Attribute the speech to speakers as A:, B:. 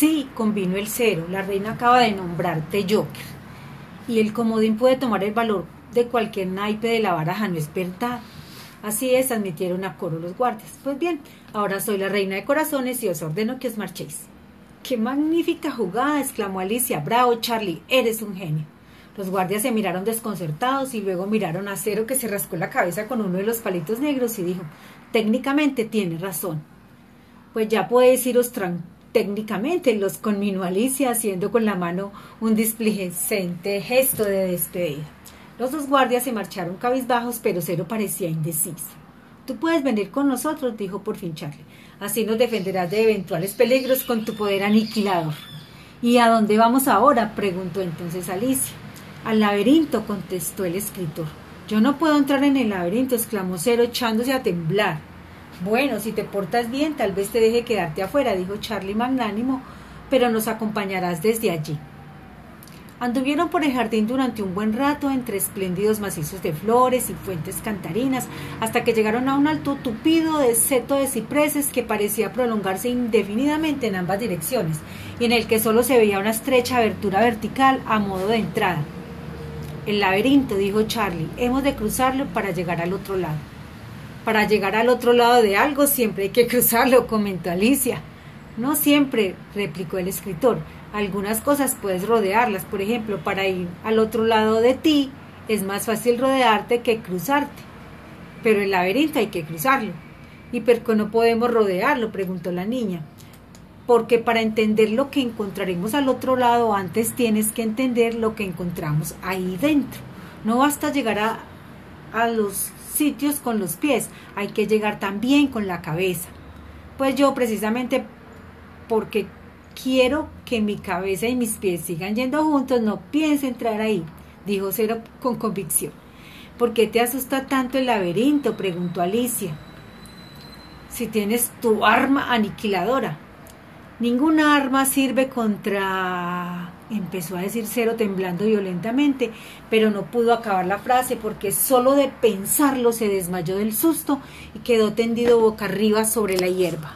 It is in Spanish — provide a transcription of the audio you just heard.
A: Sí, convino el cero. La reina acaba de nombrarte Joker. Y el comodín puede tomar el valor de cualquier naipe de la baraja, ¿no es verdad? Así es, admitieron a coro los guardias. Pues bien, ahora soy la reina de corazones y os ordeno que os marchéis. ¡Qué magnífica jugada! exclamó Alicia. Bravo, Charlie, eres un genio. Los guardias se miraron desconcertados y luego miraron a Cero que se rascó la cabeza con uno de los palitos negros y dijo, técnicamente tiene razón. Pues ya podéis iros técnicamente, los conminó Alicia haciendo con la mano un displicente gesto de despedida. Los dos guardias se marcharon cabizbajos, pero Cero parecía indeciso. Tú puedes venir con nosotros, dijo por fin Charlie. Así nos defenderás de eventuales peligros con tu poder aniquilador. ¿Y a dónde vamos ahora? preguntó entonces Alicia. Al laberinto, contestó el escritor. Yo no puedo entrar en el laberinto, exclamó Cero echándose a temblar. Bueno, si te portas bien, tal vez te deje quedarte afuera, dijo Charlie magnánimo, pero nos acompañarás desde allí. Anduvieron por el jardín durante un buen rato entre espléndidos macizos de flores y fuentes cantarinas, hasta que llegaron a un alto tupido de seto de cipreses que parecía prolongarse indefinidamente en ambas direcciones, y en el que solo se veía una estrecha abertura vertical a modo de entrada. El laberinto, dijo Charlie, hemos de cruzarlo para llegar al otro lado. Para llegar al otro lado de algo siempre hay que cruzarlo, comentó Alicia. No siempre, replicó el escritor. Algunas cosas puedes rodearlas. Por ejemplo, para ir al otro lado de ti es más fácil rodearte que cruzarte. Pero el laberinto hay que cruzarlo. ¿Y por qué no podemos rodearlo? preguntó la niña porque para entender lo que encontraremos al otro lado, antes tienes que entender lo que encontramos ahí dentro. No basta llegar a, a los sitios con los pies, hay que llegar también con la cabeza. Pues yo precisamente porque quiero que mi cabeza y mis pies sigan yendo juntos, no pienso entrar ahí, dijo Cero con convicción. ¿Por qué te asusta tanto el laberinto? preguntó Alicia. Si tienes tu arma aniquiladora, Ninguna arma sirve contra... empezó a decir Cero temblando violentamente, pero no pudo acabar la frase porque solo de pensarlo se desmayó del susto y quedó tendido boca arriba sobre la hierba.